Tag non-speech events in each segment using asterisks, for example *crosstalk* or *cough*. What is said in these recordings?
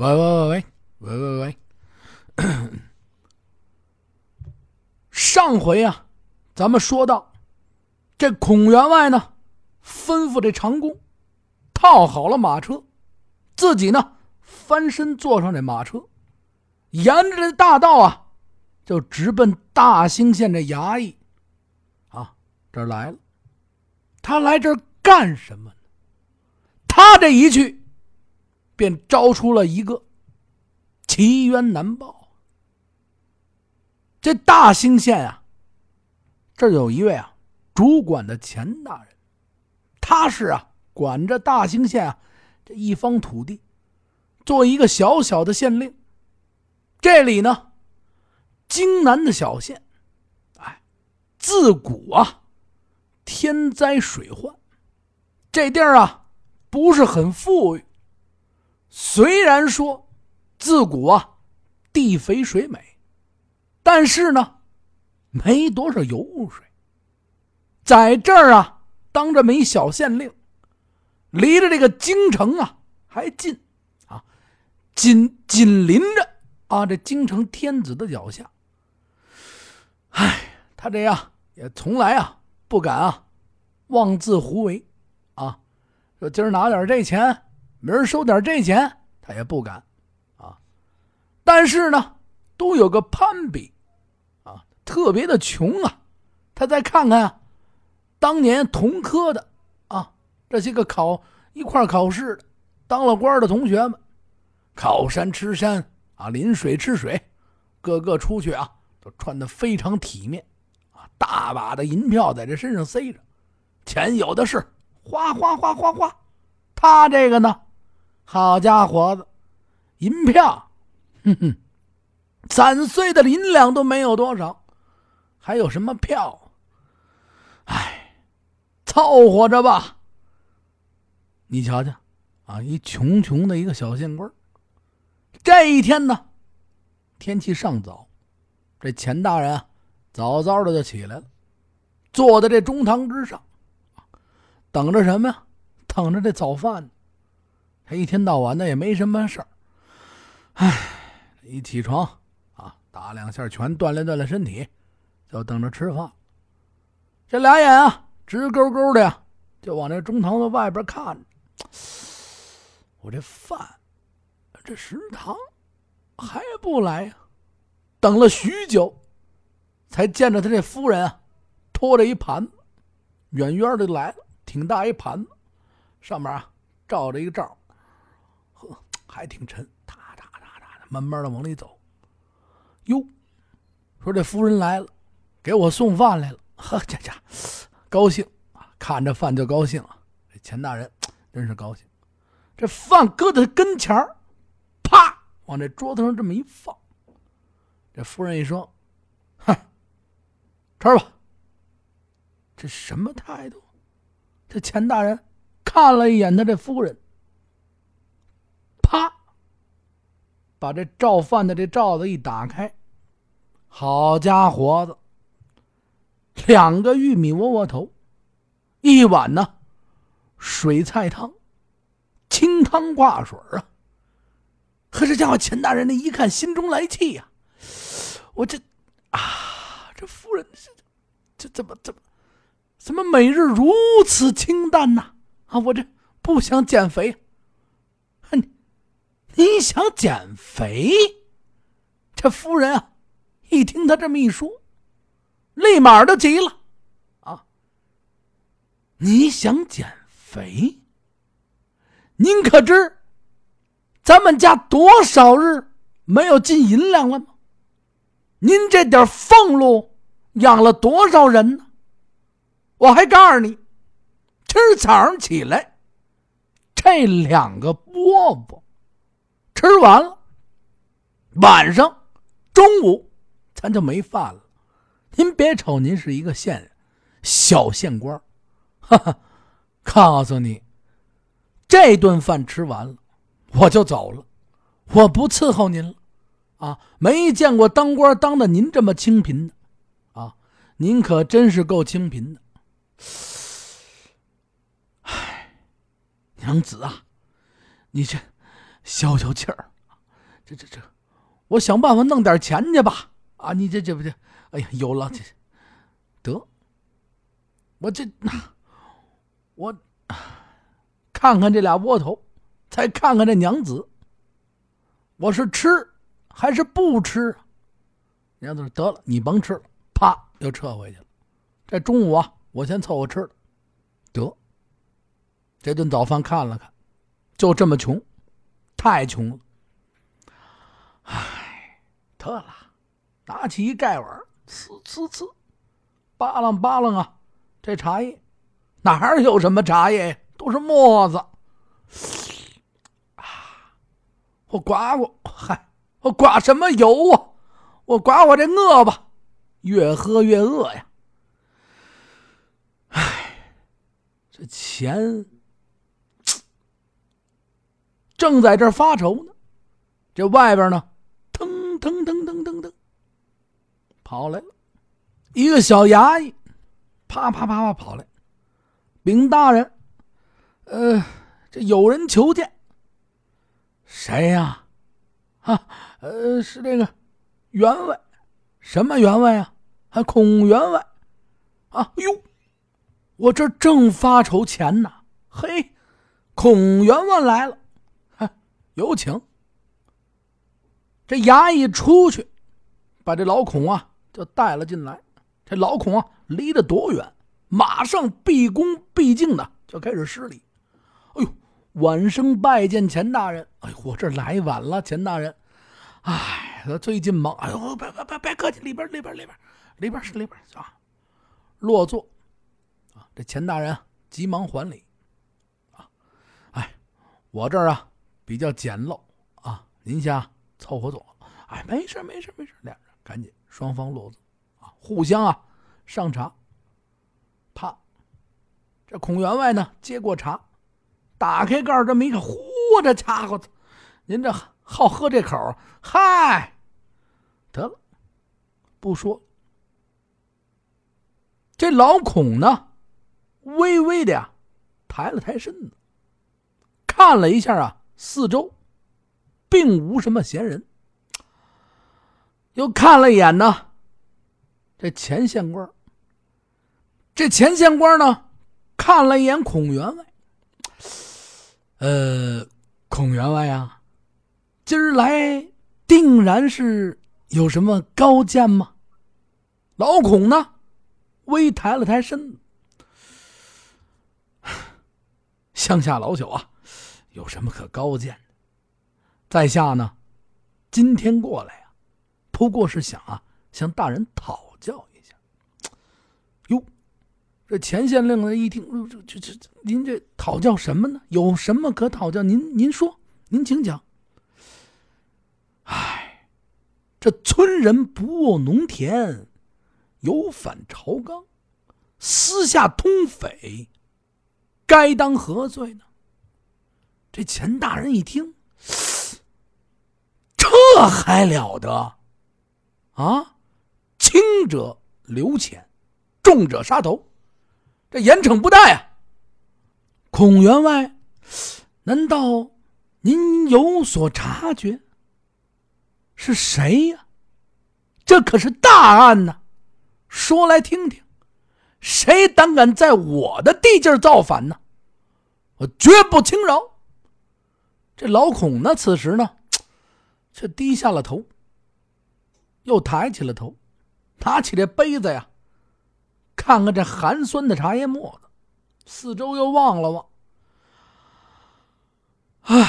喂喂喂喂喂喂喂！*coughs* 上回啊，咱们说到这孔员外呢，吩咐这长工套好了马车，自己呢翻身坐上这马车，沿着这大道啊，就直奔大兴县这衙役啊这儿来了。他来这儿干什么呢？他这一去，便招出了一个奇冤难报。这大兴县啊，这有一位啊主管的钱大人，他是啊管着大兴县啊这一方土地，做一个小小的县令。这里呢，京南的小县，哎，自古啊天灾水患，这地儿啊不是很富裕。虽然说自古啊地肥水美。但是呢，没多少油水。在这儿啊，当这么一小县令，离着这个京城啊还近，啊，紧紧邻着啊这京城天子的脚下。唉，他这样也从来啊不敢啊妄自胡为，啊，说今儿拿点这钱，明儿收点这钱，他也不敢，啊，但是呢。都有个攀比，啊，特别的穷啊！他再看看，当年同科的啊，这些个考一块考试的，当了官的同学们，靠山吃山啊，临水吃水，个个出去啊，都穿的非常体面，啊，大把的银票在这身上塞着，钱有的是，哗哗哗哗哗。他这个呢，好家伙的，银票，哼哼。攒碎的银两都没有多少，还有什么票？哎，凑合着吧。你瞧瞧，啊，一穷穷的一个小县官。这一天呢，天气尚早，这钱大人啊，早早的就起来了，坐在这中堂之上，等着什么呀？等着这早饭。他一天到晚的也没什么事儿。哎，一起床啊。打两下拳，锻炼锻炼身体，就等着吃饭。这俩眼啊，直勾勾的呀，就往这中堂的外边看着。我这饭，这食堂还不来呀？等了许久，才见着他这夫人啊，拖着一盘子，远远的来，挺大一盘子，上面啊罩着一个罩，还挺沉，哒哒哒哒的，慢慢的往里走。哟，说这夫人来了，给我送饭来了。呵，家家高兴啊，看着饭就高兴啊。这钱大人真是高兴。这饭搁在跟前，啪，往这桌子上这么一放。这夫人一说：“哼，吃吧。”这什么态度？这钱大人看了一眼他这夫人，啪，把这罩饭的这罩子一打开。好家伙子，两个玉米窝窝头，一碗呢水菜汤，清汤挂水啊！可这家伙钱大人那一看，心中来气呀！我这啊，这夫人这这怎么怎么怎么每日如此清淡呢？啊，我这不想减肥。你想减肥？这夫人啊！一听他这么一说，立马就急了，啊！你想减肥？您可知咱们家多少日没有进银两了吗？您这点俸禄养了多少人呢？我还告诉你，今儿早上起来，这两个饽饽吃完了，晚上、中午。咱就没饭了。您别瞅您是一个县小县官，哈哈，告诉你，这顿饭吃完了，我就走了，我不伺候您了，啊，没见过当官当的您这么清贫的，啊，您可真是够清贫的。唉，娘子啊，你这消消气儿，这这这，我想办法弄点钱去吧。啊，你这这不这，哎呀，有了这，得，我这我看看这俩窝头，再看看这娘子，我是吃还是不吃？娘子说得了，你甭吃了，啪又撤回去了。这中午啊，我先凑合吃了，得。这顿早饭看了看，就这么穷，太穷了。唉，得了。拿起一盖碗，呲呲呲，扒拉扒拉啊！这茶叶哪儿有什么茶叶，都是沫子。啊！我刮刮，嗨，我刮什么油啊？我刮我这饿吧，越喝越饿呀！唉，这钱正在这发愁呢，这外边呢，腾腾腾腾腾腾。跑来了，一个小衙役，啪啪啪啪跑来，禀大人，呃，这有人求见。谁呀？啊，呃，是这个员外，什么员外啊？还孔员外？啊，哟，我这正发愁钱呢。嘿，孔员外来了，有请。这衙役出去，把这老孔啊。就带了进来，这老孔啊，离得多远，马上毕恭毕敬的就开始施礼。哎呦，晚生拜见钱大人。哎呦，我这来晚了，钱大人。哎，他最近忙。哎呦，别别别别客气，里边里边里边里边是里边啊。落座啊，这钱大人急忙还礼啊。哎，我这儿啊比较简陋啊，您先凑合坐。哎，没事没事没事，俩人赶紧。双方落座，啊，互相啊上茶。啪，这孔员外呢接过茶，打开盖这么一看，嚯，这家伙，您这好喝这口，嗨，得了，不说。这老孔呢，微微的呀抬了抬身子，看了一下啊四周，并无什么闲人。又看了一眼呢，这前县官这前县官呢，看了一眼孔员外。呃，孔员外啊，今儿来定然是有什么高见吗？老孔呢，微抬了抬身子。*sighs* 乡下老朽啊，有什么可高见的？在下呢，今天过来呀。不过是想啊，向大人讨教一下。哟，这前县令呢一听，这这这，您这讨教什么呢？有什么可讨教？您您说，您请讲。唉，这村人不务农田，有反朝纲，私下通匪，该当何罪呢？这钱大人一听，这还了得！啊，轻者留钱，重者杀头，这严惩不贷啊！孔员外，难道您有所察觉？是谁呀？这可是大案呢，说来听听。谁胆敢在我的地界造反呢？我绝不轻饶。这老孔呢，此时呢，却低下了头。又抬起了头，拿起这杯子呀，看看这寒酸的茶叶沫子，四周又望了望。哎呀，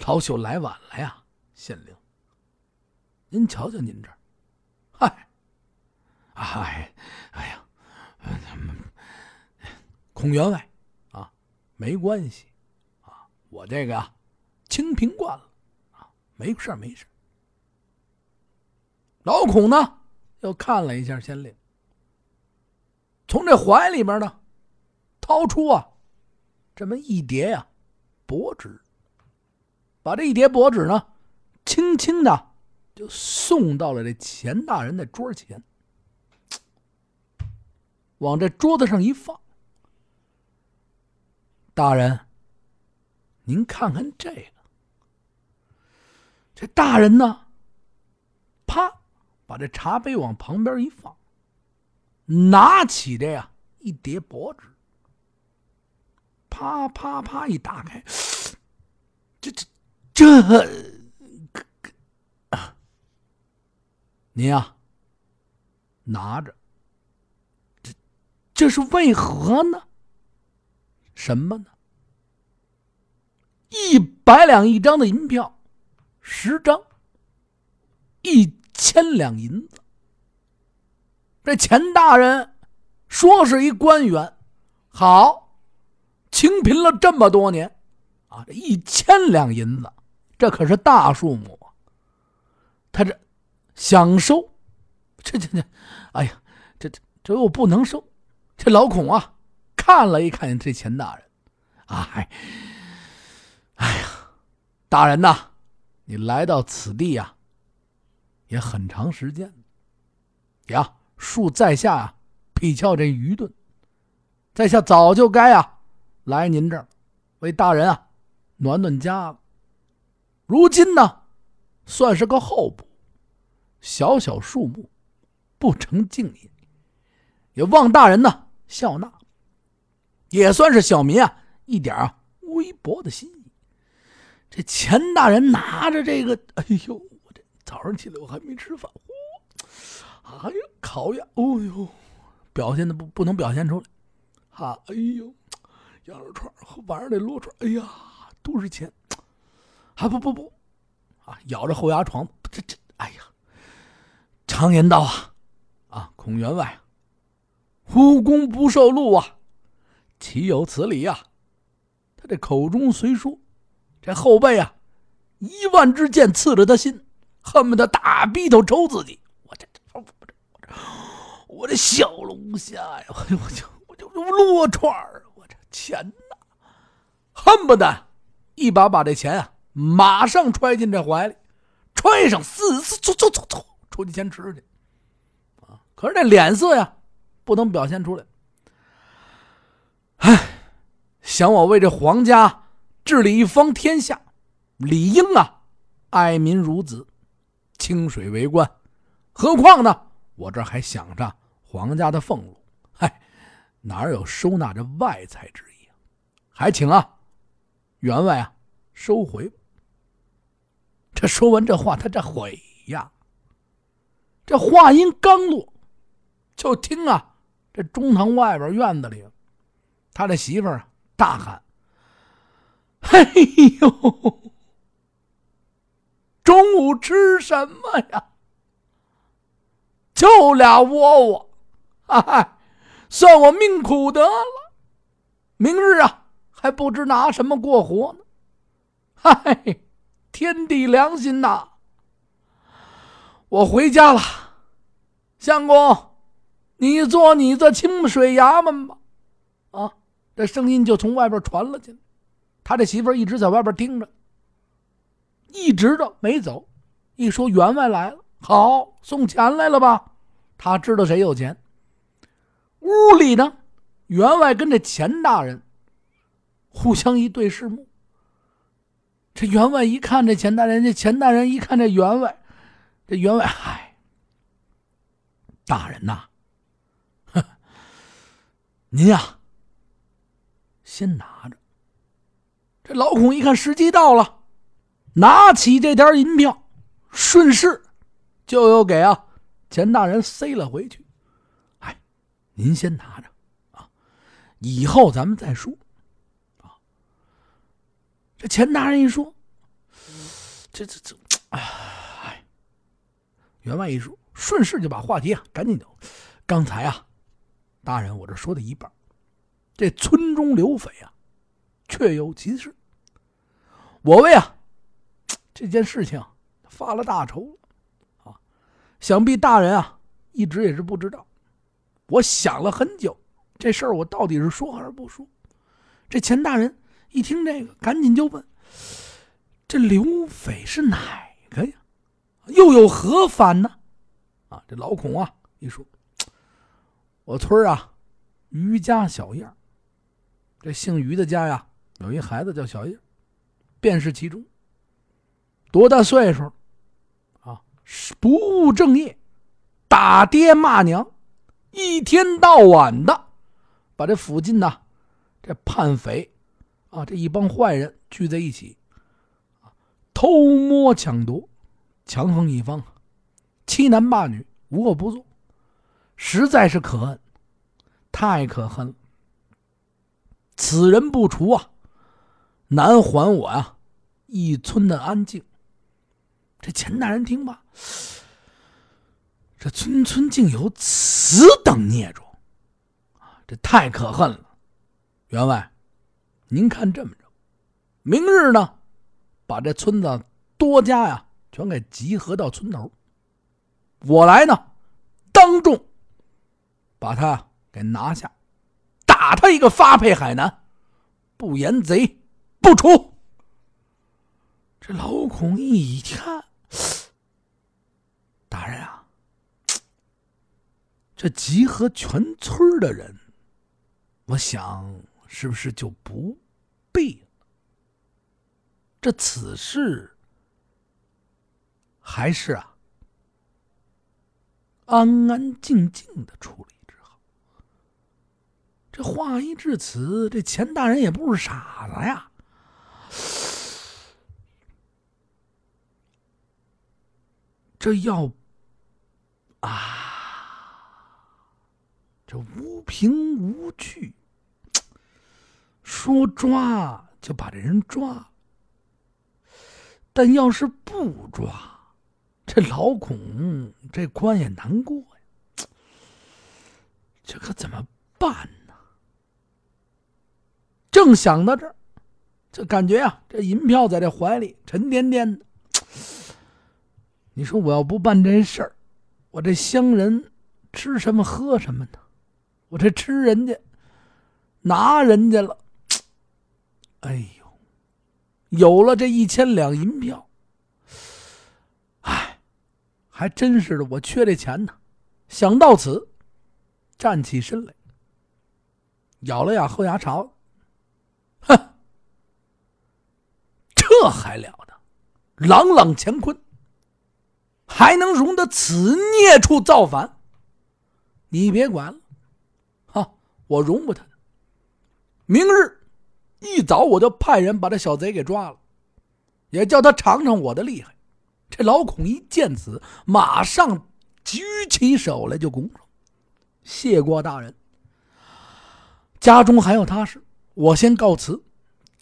老朽来晚了呀，县令。您瞧瞧您这儿，嗨，哎，哎呀，孔员外啊，没关系，我这个啊，清贫惯了啊，没事没事老孔呢，又看了一下县令，从这怀里边呢，掏出啊，这么一叠呀，薄纸，把这一叠薄纸呢，轻轻的就送到了这钱大人的桌前，往这桌子上一放。大人，您看看这个，这大人呢，啪，把这茶杯往旁边一放，拿起这呀一叠薄纸，啪啪啪一打开，这 *sniffs* 这这，您啊，拿着，这这是为何呢？什么呢？一百两一张的银票。十张，一千两银子。这钱大人说是一官员，好，清贫了这么多年，啊，这一千两银子，这可是大数目。他这想收，这这这，哎呀，这这这又不能收。这老孔啊，看了一看这钱大人，哎，哎呀，大人呐。你来到此地呀，也很长时间呀。恕在下啊，比较这愚钝，在下早就该啊来您这儿，为大人啊暖暖家了。如今呢，算是个候补，小小数目，不成敬意，也望大人呢笑纳，也算是小民啊一点微薄的心。这钱大人拿着这个，哎呦，我这早上起来我还没吃饭，哦，哎呀，烤鸭，哦呦，表现的不不能表现出来，哈，哎呦，羊肉串和晚上得撸串，哎呀，都是钱，还不不不，啊，咬着后牙床，这这，哎呀，常言道啊，啊，孔员外，无功不受禄啊，岂有此理呀？他这口中虽说。这后背啊，一万支箭刺着他心，恨不得大鼻头抽自己。我这这我这我这小龙虾呀，我就我就撸串儿，我这钱呐，恨不得一把把这钱啊，马上揣进这怀里，揣上，嘶嘶走走走走，出去先吃去。可是这脸色呀，不能表现出来。唉，想我为这皇家。治理一方天下，理应啊，爱民如子，清水为官。何况呢，我这还想着皇家的俸禄，嗨，哪有收纳这外财之意啊？还请啊，员外啊，收回。这说完这话，他这悔呀。这话音刚落，就听啊，这中堂外边院子里，他的媳妇儿大喊。哎呦！中午吃什么呀？就俩窝窝，哎，算我命苦得了。明日啊，还不知拿什么过活呢。嗨，天地良心呐！我回家了。相公，你做你的清水衙门吧。啊，这声音就从外边传了进来。他这媳妇一直在外边盯着，一直都没走。一说员外来了，好送钱来了吧？他知道谁有钱。屋里呢，员外跟这钱大人互相一对视目。这员外一看这钱大人，这钱大人一看这员外，这员外嗨，大人呐，*laughs* 您呀，先拿着。这老孔一看时机到了，拿起这点银票，顺势就又给啊钱大人塞了回去。哎，您先拿着啊，以后咱们再说啊。这钱大人一说，这这这，哎，员外一说，顺势就把话题啊赶紧就，刚才啊，大人我这说的一半，这村中刘匪啊，确有其事。我为啊这件事情发了大愁啊！想必大人啊一直也是不知道。我想了很久，这事儿我到底是说还是不说？这钱大人一听这个，赶紧就问：“这刘匪是哪个呀？又有何反呢？”啊，这老孔啊一说：“我村啊于家小燕，这姓于的家呀有一孩子叫小燕。”便是其中，多大岁数？啊，不务正业，打爹骂娘，一天到晚的把这附近呐，这叛匪啊，这一帮坏人聚在一起，偷摸抢夺，强横一方，欺男霸女，无恶不作，实在是可恨，太可恨了。此人不除啊，难还我呀一村的安静。这钱大人听罢，这村村竟有此等孽种啊！这太可恨了。员外，您看这么着，明日呢，把这村子多家呀全给集合到村头，我来呢，当众把他给拿下。打他一个发配海南，不言贼不出。这老孔一看，大人啊，这集合全村的人，我想是不是就不必了？这此事还是啊，安安静静的处理之好。这话一至此，这钱大人也不是傻子呀。*sighs* 这要啊，这无凭无据，说抓就把这人抓。但要是不抓，这老孔这关也难过呀。这可怎么办呢？正想到这儿，就感觉啊，这银票在这怀里沉甸甸的。你说我要不办这事儿，我这乡人吃什么喝什么呢？我这吃人家，拿人家了。哎呦，有了这一千两银票，哎，还真是的，我缺这钱呢。想到此，站起身来，咬了咬后牙槽。哼，这还了得！朗朗乾坤，还能容得此孽畜造反？你别管了，哈，我容不他。明日一早我就派人把这小贼给抓了，也叫他尝尝我的厉害。这老孔一见此，马上举起手来就拱手：“谢过大人，家中还有他事。”我先告辞，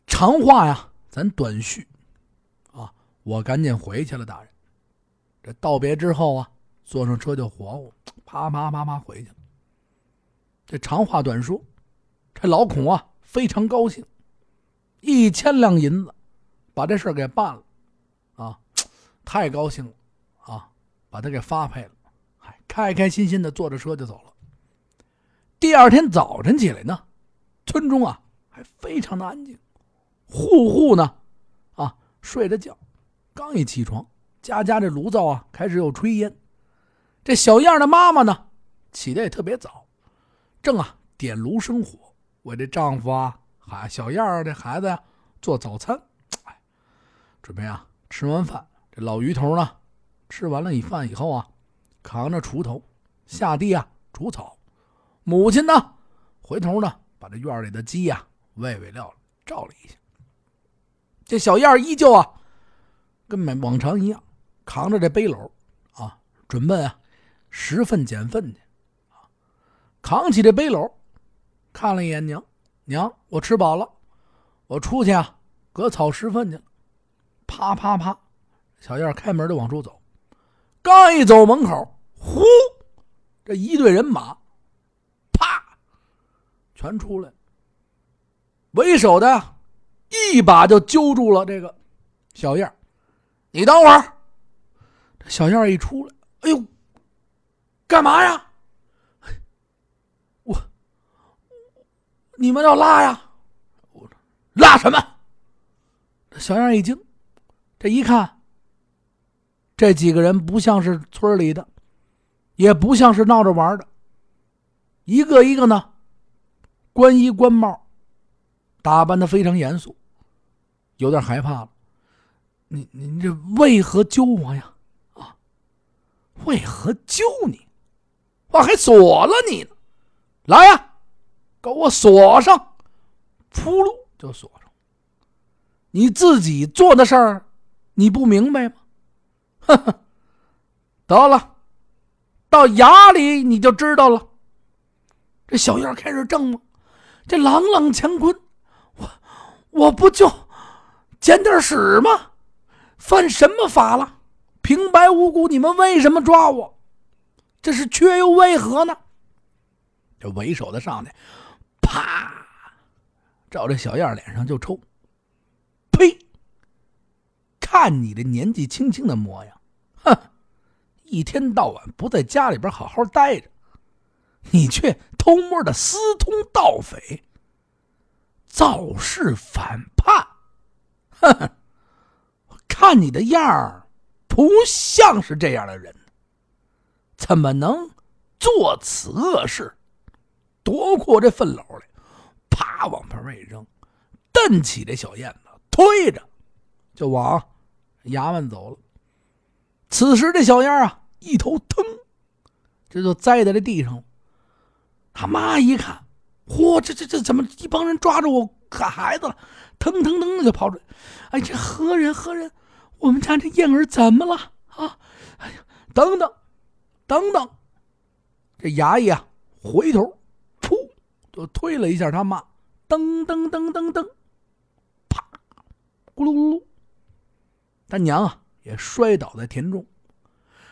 长话呀，咱短叙。啊，我赶紧回去了，大人。这道别之后啊，坐上车就活乎，啪啪啪啪回去了。这长话短说，这老孔啊非常高兴，一千两银子把这事给办了，啊，太高兴了，啊，把他给发配了，还开开心心的坐着车就走了。第二天早晨起来呢，村中啊。还非常的安静，户户呢，啊睡着觉，刚一起床，家家这炉灶啊开始有炊烟。这小燕的妈妈呢，起的也特别早，正啊点炉生火，为这丈夫啊，还小燕儿这孩子呀做早餐。哎，准备啊吃完饭，这老鱼头呢吃完了一饭以后啊，扛着锄头下地啊除草。母亲呢回头呢把这院里的鸡呀。喂喂料照了一下，这小燕依旧啊，跟往常一样，扛着这背篓啊，准备啊拾粪捡粪去。扛起这背篓，看了一眼娘，娘，我吃饱了，我出去啊，割草拾粪去。啪啪啪，小燕开门就往出走，刚一走门口，呼，这一队人马，啪，全出来。为首的，一把就揪住了这个小燕你等会儿。这小燕一出来，哎呦，干嘛呀？我，你们要拉呀？拉什么？小燕一惊，这一看，这几个人不像是村里的，也不像是闹着玩的，一个一个呢，官衣官帽。打扮的非常严肃，有点害怕了。你你这为何救我呀？啊，为何救你？我还锁了你呢！来呀，给我锁上！扑噜就锁上。你自己做的事儿，你不明白吗？呵呵，得了，到衙里你就知道了。这小燕开始挣了，这朗朗乾坤，我不就捡点屎吗？犯什么法了？平白无故，你们为什么抓我？这是却又为何呢？这为首的上去，啪，照这小燕脸上就抽。呸！看你这年纪轻轻的模样，哼，一天到晚不在家里边好好待着，你却偷摸的私通盗匪，造势反叛，哼哼。看你的样儿，不像是这样的人，怎么能做此恶事？夺过这粪篓来，啪往盆外一扔，蹬起这小燕子，推着就往衙门走了。此时这小燕啊，一头腾，这就栽在这地上。他妈一看，嚯，这这这怎么一帮人抓着我看孩子了？腾腾腾的就跑出来，哎，这何人何人？我们家这燕儿怎么了啊？哎呀，等等，等等！这衙役啊，回头，噗，就推了一下他妈，噔噔噔噔噔，啪，咕噜噜噜，他娘啊也摔倒在田中。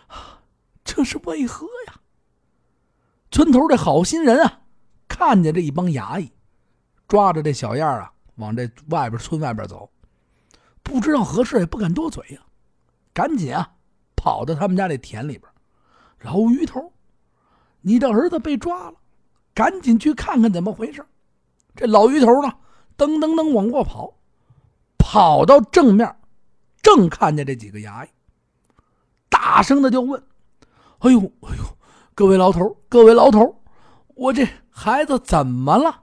啊，这是为何呀？村头这好心人啊，看见这一帮衙役抓着这小燕啊。往这外边村外边走，不知道何事，也不敢多嘴呀，赶紧啊，跑到他们家这田里边。老于头，你的儿子被抓了，赶紧去看看怎么回事。这老于头呢，噔噔噔往过跑，跑到正面，正看见这几个衙役，大声的就问：“哎呦，哎呦，各位老头，各位老头，我这孩子怎么了？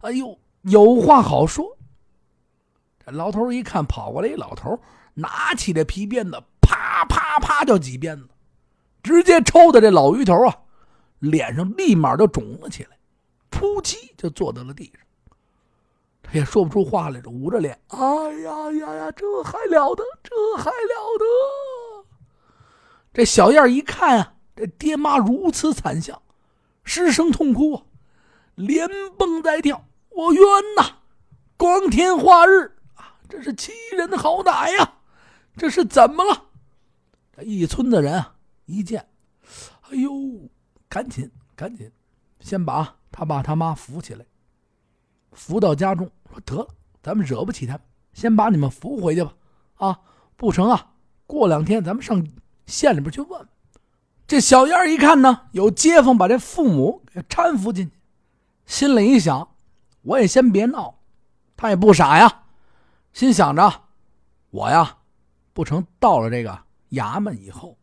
哎呦！”有话好说。这老头一看跑过来，一老头拿起这皮鞭子，啪啪啪就几鞭子，直接抽的这老鱼头啊，脸上立马就肿了起来，扑叽就坐到了地上。他也说不出话来，捂着脸，哎呀呀呀，这还了得，这还了得！这小燕一看啊，这爹妈如此惨相，失声痛哭啊，连蹦带跳。我冤呐！光天化日啊，这是欺人好歹呀！这是怎么了？这一村子人啊，一见，哎呦，赶紧赶紧，先把他爸他妈扶起来，扶到家中。说得了，咱们惹不起他，先把你们扶回去吧。啊，不成啊，过两天咱们上县里边去问。这小燕一看呢，有街坊把这父母给搀扶进去，心里一想。我也先别闹，他也不傻呀，心想着，我呀，不成到了这个衙门以后，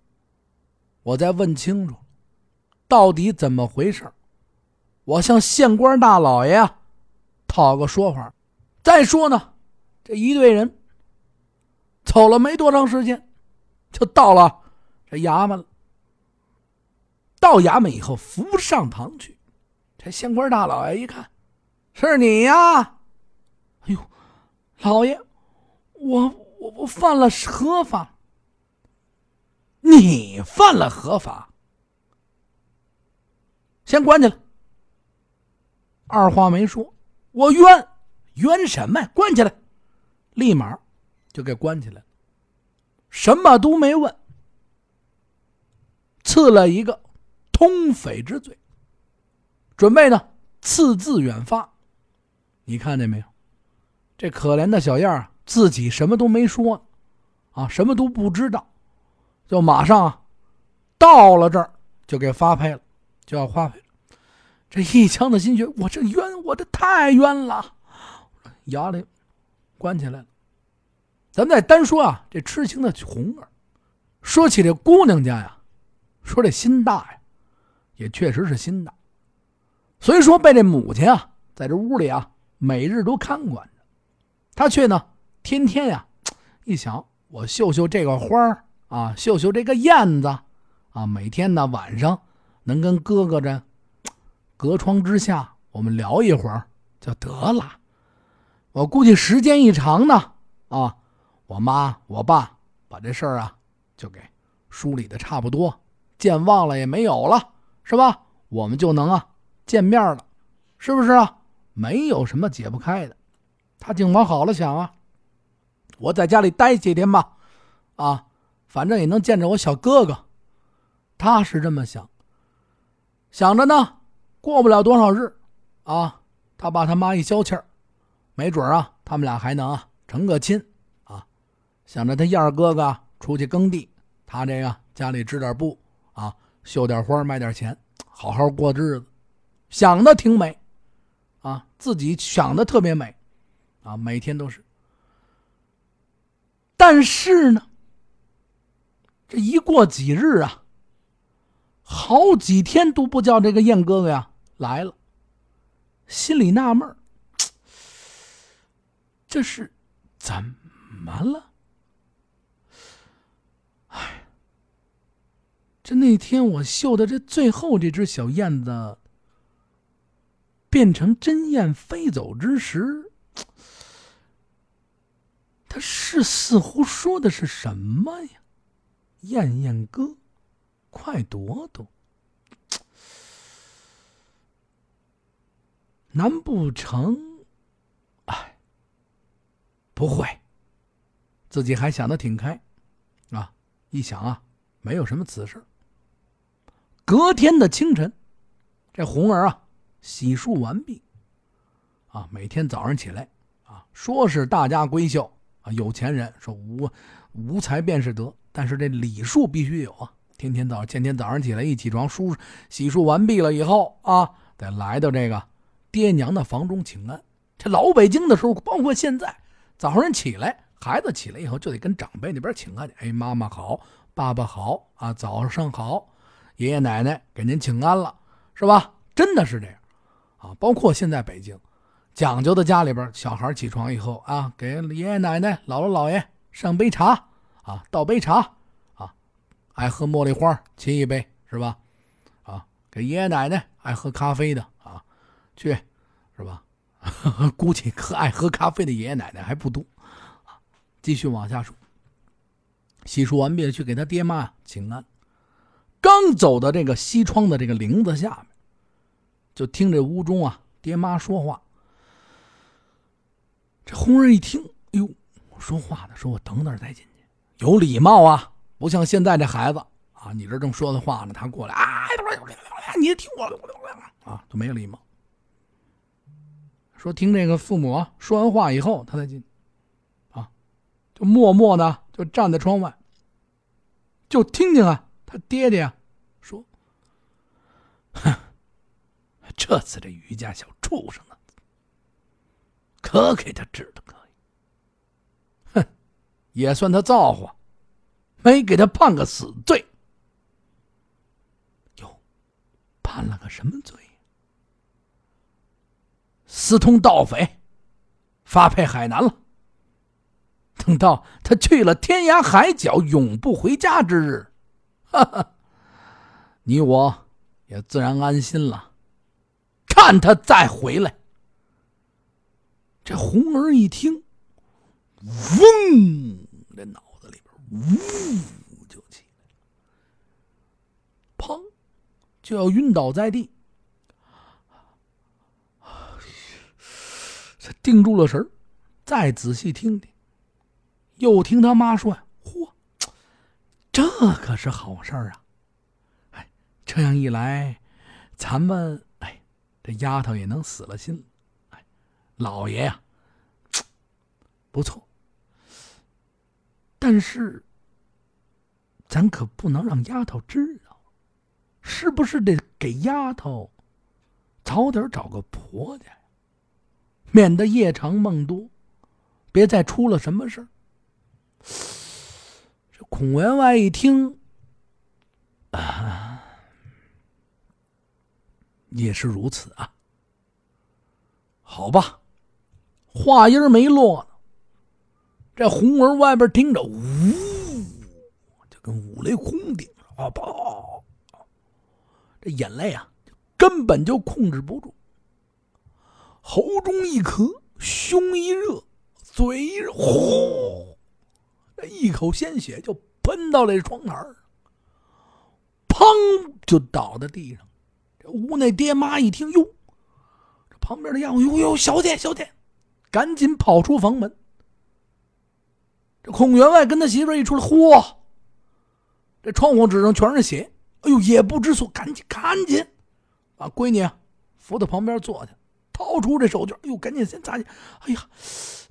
我再问清楚，到底怎么回事我向县官大老爷讨个说法。再说呢，这一队人走了没多长时间，就到了这衙门了。到衙门以后，扶上堂去，这县官大老爷一看。是你呀！哎呦，老爷，我我我犯了何法？你犯了何法？先关起来。二话没说，我冤冤什么呀？关起来，立马就给关起来了，什么都没问，赐了一个通匪之罪，准备呢赐字远发。你看见没有？这可怜的小燕儿自己什么都没说，啊，什么都不知道，就马上啊，到了这儿就给发配了，就要发配了。这一腔的心血，我这冤，我这太冤了，衙里关起来了。咱们再单说啊，这痴情的红儿，说起这姑娘家呀，说这心大呀，也确实是心大，所以说被这母亲啊，在这屋里啊。每日都看管着，他却呢，天天呀，*tsk* 一想我绣绣这个花啊，绣绣这个燕子啊，每天呢晚上能跟哥哥这 *tsk* 隔窗之下我们聊一会儿就得了。我估计时间一长呢，啊，我妈我爸把这事儿啊就给梳理的差不多，健忘了也没有了，是吧？我们就能啊见面了，是不是啊？没有什么解不开的。他竟往好了想啊，我在家里待几天吧，啊，反正也能见着我小哥哥。他是这么想，想着呢，过不了多少日，啊，他爸他妈一消气儿，没准啊，他们俩还能啊成个亲啊。想着他燕儿哥哥出去耕地，他这个家里织点布啊，绣点花卖点钱，好好过日子，想的挺美，啊，自己想的特别美。啊，每天都是。但是呢，这一过几日啊，好几天都不叫这个燕哥哥呀来了，心里纳闷 *tsk* 这是怎么了？哎，这那天我绣的这最后这只小燕子变成真燕飞走之时。*tsk* 他是似乎说的是什么呀？燕燕哥，快躲躲！*tsk* 难不成？哎，不会。自己还想的挺开，啊，一想啊，没有什么此事。隔天的清晨，这红儿啊，洗漱完毕，啊，每天早上起来，啊，说是大家闺秀。啊，有钱人说无无才便是德，但是这礼数必须有啊！天天早，天天早上起来一起床，梳洗漱完毕了以后啊，得来到这个爹娘的房中请安。这老北京的时候，包括现在，早上起来，孩子起来以后就得跟长辈那边请安去。哎，妈妈好，爸爸好啊，早上好，爷爷奶奶给您请安了，是吧？真的是这样啊！包括现在北京。讲究的家里边，小孩起床以后啊，给爷爷奶奶、姥姥姥爷上杯茶啊，倒杯茶啊，爱喝茉莉花，沏一杯是吧？啊，给爷爷奶奶爱喝咖啡的啊，去是吧？*laughs* 估计喝爱喝咖啡的爷爷奶奶还不多啊。继续往下说，洗漱完毕了，去给他爹妈请安。刚走到这个西窗的这个棂子下面，就听这屋中啊，爹妈说话。这红儿一听，哎呦，说话呢，说我等等再进去，有礼貌啊，不像现在这孩子啊，你这正说的话呢，他过来啊，你听我啊，都没有礼貌。说听这个父母说完话以后，他才进，啊，就默默的就站在窗外，就听见啊，他爹爹啊说，哼，这次这余家小畜生啊。可给他治的可以，哼，也算他造化，没给他判个死罪。哟，判了个什么罪？私通盗匪，发配海南了。等到他去了天涯海角，永不回家之日，哈哈，你我也自然安心了。看他再回来。这红儿一听，嗡，这脑子里边呜就起来，砰，就要晕倒在地。他定住了神再仔细听听，又听他妈说：“嚯，这可是好事儿啊！哎，这样一来，咱们，这丫头也能死了心。”哎老爷呀，*tsk* 不错，但是咱可不能让丫头知道，是不是得给丫头早点找个婆家呀？免得夜长梦多，别再出了什么事儿。这孔员外一听，啊，*sniffs* 也是如此啊。好吧。话音没落呢，这红儿外边听着，呜，就跟五雷轰顶啊！爆，这眼泪啊，根本就控制不住，喉中一咳，胸一热，嘴一热，呼，这一口鲜血就喷到了这窗台砰，就倒在地上。这屋内爹妈一听，哟，这旁边的丫鬟，哟哟，小姐，小姐，赶紧跑出房门。这孔员外跟他媳妇一出来，嚯！这窗户纸上全是血，哎呦，也不知所，赶紧赶紧，把闺女扶到旁边坐下，掏出这手绢，哎呦，赶紧先擦去。哎呀，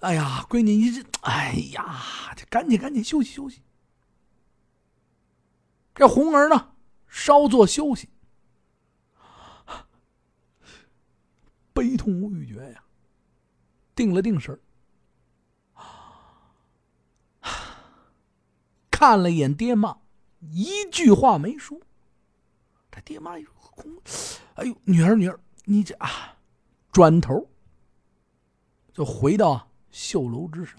哎呀，闺女，你这，哎呀，这赶紧赶紧休息休息。这红儿呢，稍作休息，悲痛欲绝呀，定了定神看了一眼爹妈，一句话没说。他爹妈一空，哎呦，女儿女儿，你这啊，转头就回到绣楼之上。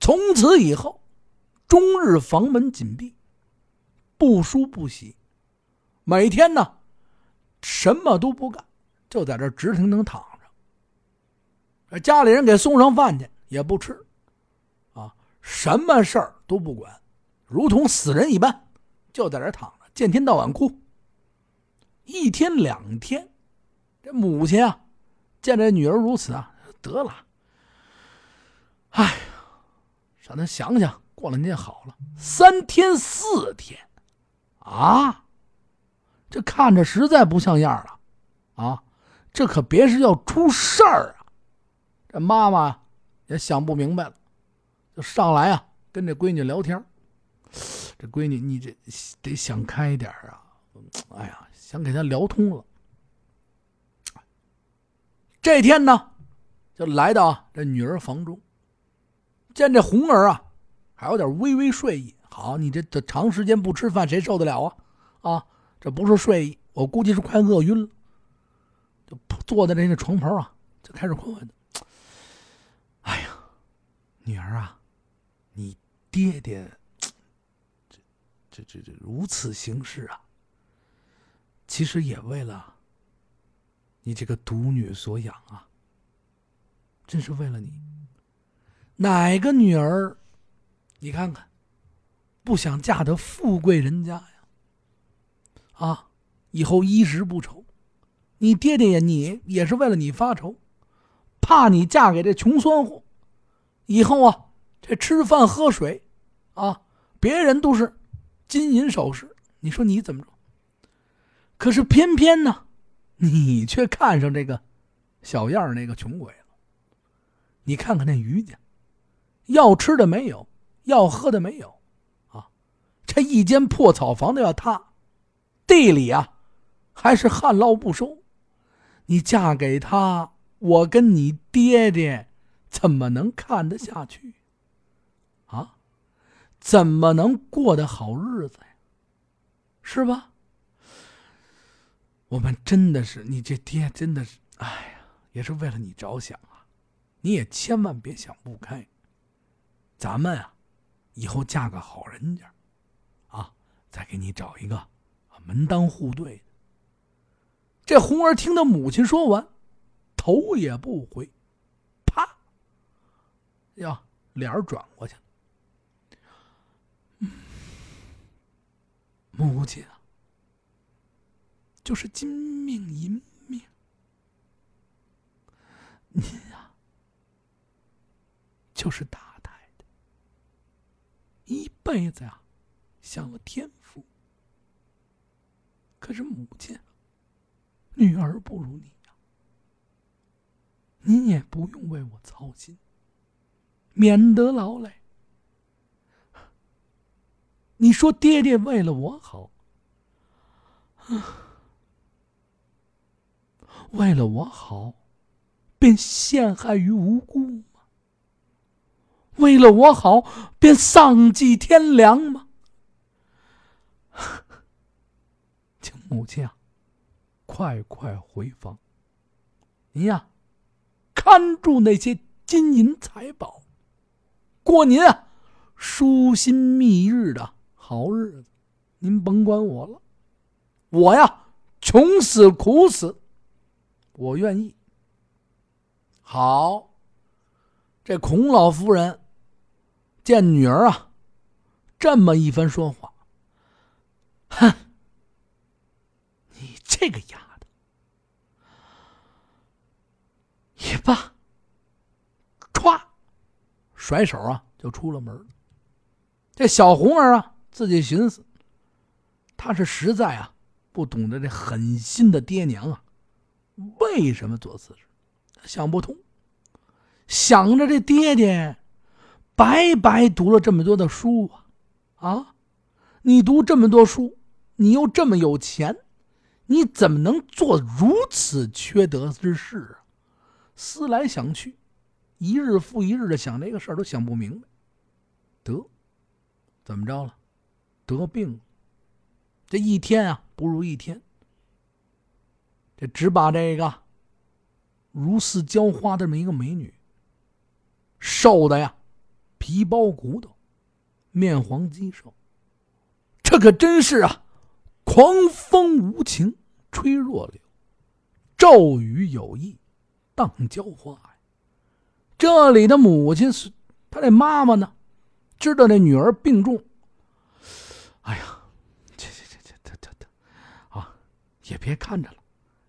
从此以后，终日房门紧闭，不梳不洗，每天呢，什么都不干，就在这直挺挺躺着。家里人给送上饭去，也不吃。啊什么事儿都不管，如同死人一般，就在这躺着，见天到晚哭。一天两天，这母亲啊，见这女儿如此啊，得了。哎，让他想想，过两天好了。三天四天，啊，这看着实在不像样了，啊，这可别是要出事儿啊！这妈妈也想不明白了。就上来啊，跟这闺女聊天这闺女，你这得想开一点啊！哎呀，想给她聊通了。这天呢，就来到这女儿房中，见这红儿啊，还有点微微睡意。好，你这这长时间不吃饭，谁受得了啊？啊，这不是睡意，我估计是快饿晕了。就坐在这个床头啊，就开始困问：“哎呀，女儿啊！”你爹爹，这、这、这、这如此行事啊，其实也为了你这个独女所养啊，真是为了你。哪个女儿，你看看，不想嫁得富贵人家呀？啊，以后衣食不愁。你爹爹呀，你也是为了你发愁，怕你嫁给这穷酸货，以后啊。这吃饭喝水，啊，别人都是金银首饰，你说你怎么着？可是偏偏呢，你却看上这个小样那个穷鬼了。你看看那余家，要吃的没有，要喝的没有，啊，这一间破草房都要塌，地里啊还是旱涝不收。你嫁给他，我跟你爹爹怎么能看得下去？啊，怎么能过得好日子呀？是吧？我们真的是，你这爹真的是，哎呀，也是为了你着想啊！你也千万别想不开。咱们啊，以后嫁个好人家，啊，再给你找一个门当户对。这红儿听到母亲说完，头也不回，啪，呀，脸转过去了。母亲啊，就是金命银命，您啊，就是大太太，一辈子呀，享了天福。可是母亲，女儿不如你呀，你也不用为我操心，免得劳累。你说爹爹为了我好，为了我好，便陷害于无辜吗？为了我好，便丧尽天良吗？*laughs* 请母亲啊，快快回房。您呀，看住那些金银财宝，过您啊舒心蜜日的好日子。您甭管我了，我呀穷死苦死，我愿意。好，这孔老夫人见女儿啊这么一番说话，哼，你这个丫头也罢，歘，甩手啊就出了门。这小红儿啊自己寻思。他是实在啊，不懂得这狠心的爹娘啊，为什么做此事？想不通。想着这爹爹，白白读了这么多的书啊，啊，你读这么多书，你又这么有钱，你怎么能做如此缺德之事啊？思来想去，一日复一日的想这个事儿，都想不明白。得，怎么着了？得病了。这一天啊，不如一天。这只把这个如似娇花的这么一个美女，瘦的呀，皮包骨头，面黄肌瘦。这可真是啊，狂风无情吹弱柳，骤雨有意上交花呀。这里的母亲是他这妈妈呢，知道这女儿病重，哎呀。这这这这这这啊也别看着了，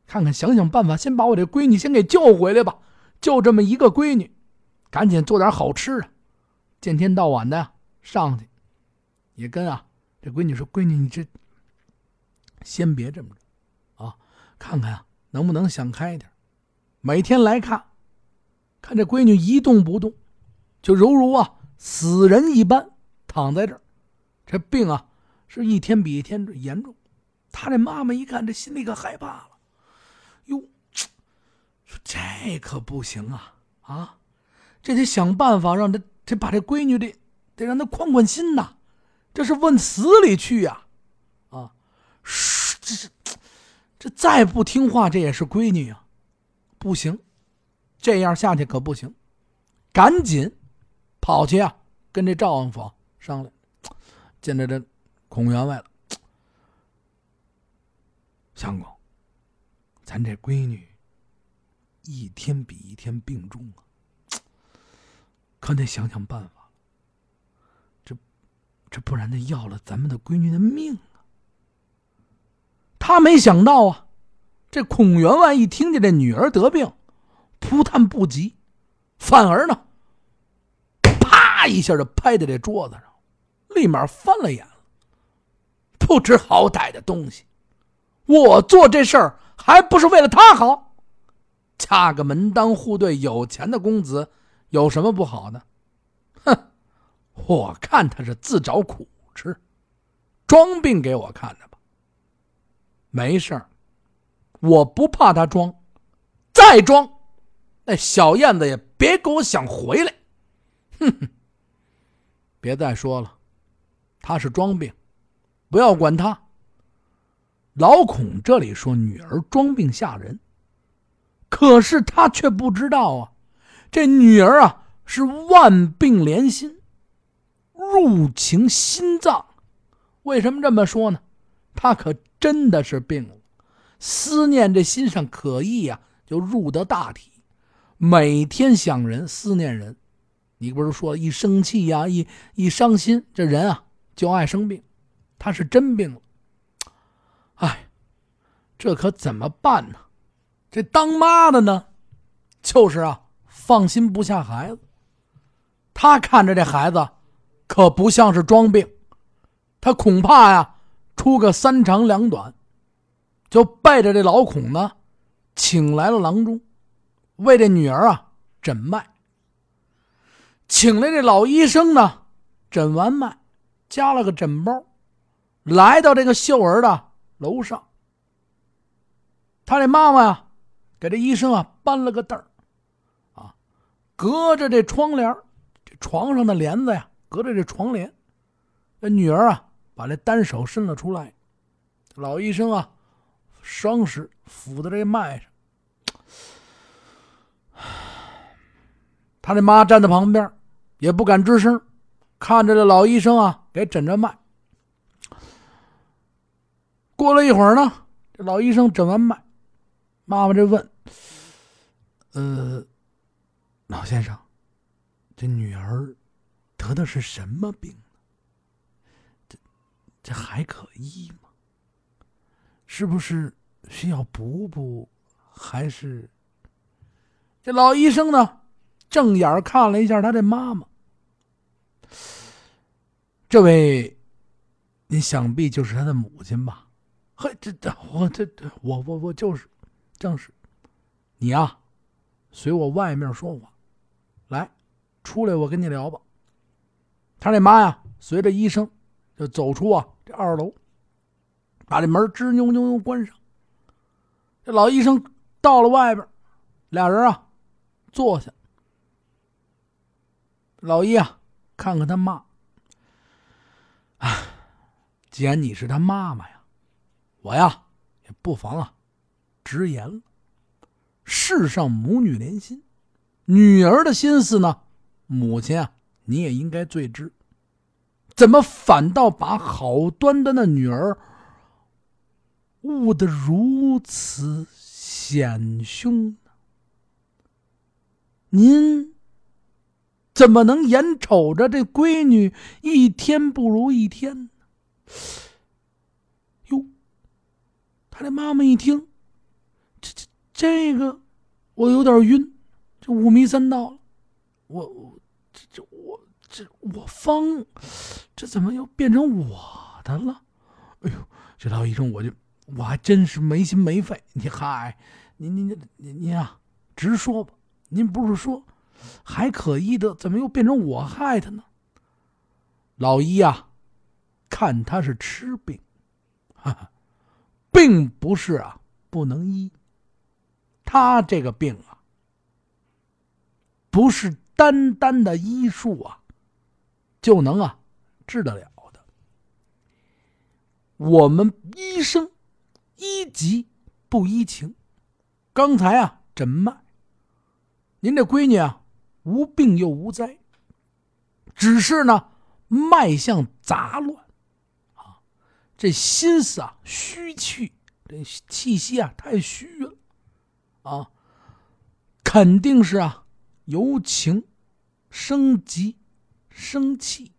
看看想想办法，先把我这闺女先给救回来吧。就这么一个闺女，赶紧做点好吃的，见天到晚的上去，也跟啊这闺女说：“闺女，你这先别这么着啊，看看啊能不能想开点。每天来看，看这闺女一动不动，就犹如啊死人一般躺在这儿，这病啊是一天比一天严重。”他这妈妈一看，这心里可害怕了。哟，说这可不行啊！啊，这得想办法让他，这把这闺女得得让他宽宽心呐。这是问死里去呀！啊，这是这再不听话，这也是闺女啊！不行，这样下去可不行。赶紧跑去啊，跟这赵王府商量。见着这孔员外了。相公，咱这闺女一天比一天病重啊，可得想想办法。这这不然得要了咱们的闺女的命啊！他没想到啊，这孔员外一听见这女儿得病，扑探不及，反而呢，啪一下就拍在这桌子上，立马翻了眼了。不知好歹的东西！我做这事儿还不是为了他好？嫁个门当户对有钱的公子有什么不好的？哼，我看他是自找苦吃，装病给我看着吧。没事儿，我不怕他装，再装，那小燕子也别给我想回来。哼哼，别再说了，他是装病，不要管他。老孔这里说女儿装病吓人，可是他却不知道啊，这女儿啊是万病连心，入情心脏。为什么这么说呢？他可真的是病了，思念这心上可意呀，就入得大体，每天想人，思念人。你不是说一生气呀，一一伤心，这人啊就爱生病，他是真病了。哎，这可怎么办呢？这当妈的呢，就是啊，放心不下孩子。他看着这孩子，可不像是装病，他恐怕呀，出个三长两短，就背着这老孔呢，请来了郎中，为这女儿啊诊脉。请来这老医生呢，诊完脉，加了个诊包，来到这个秀儿的。楼上，他这妈妈呀，给这医生啊搬了个凳儿，啊，隔着这窗帘这床上的帘子呀，隔着这床帘，这女儿啊，把这单手伸了出来，老医生啊，双手抚在这脉上，他这妈站在旁边，也不敢吱声，看着这老医生啊给诊着脉。过了一会儿呢，这老医生诊完脉，妈妈这问：“呃，老先生，这女儿得的是什么病？这这还可医吗？是不是需要补补？还是？”这老医生呢，正眼看了一下他这妈妈。这位，你想必就是他的母亲吧？嘿，这这我这这我我我就是，正是，你呀，随我外面说话，来，出来，我跟你聊吧。他这妈呀，随着医生就走出啊这二楼，把这门吱扭扭扭关上。这老医生到了外边，俩人啊坐下。老医啊，看看他妈，啊，既然你是他妈妈呀。我呀，也不妨啊，直言了。世上母女连心，女儿的心思呢，母亲啊，你也应该最知。怎么反倒把好端端的女儿悟得如此险凶？您怎么能眼瞅着这闺女一天不如一天呢？他的妈妈一听，这这这个，我有点晕，这五迷三道。我我这这我这我方，这怎么又变成我的了？哎呦，这老医生，我就我还真是没心没肺。你嗨，您您您您啊，直说吧。您不是说还可医的，怎么又变成我害他呢？老医呀，看他是吃病，哈哈。并不是啊，不能医。他这个病啊，不是单单的医术啊，就能啊治得了的。我们医生医急不医情。刚才啊诊脉，您这闺女啊无病又无灾，只是呢脉象杂乱。啊这心思啊，虚气，这气息啊，太虚了，啊，肯定是啊，由情生急，生气，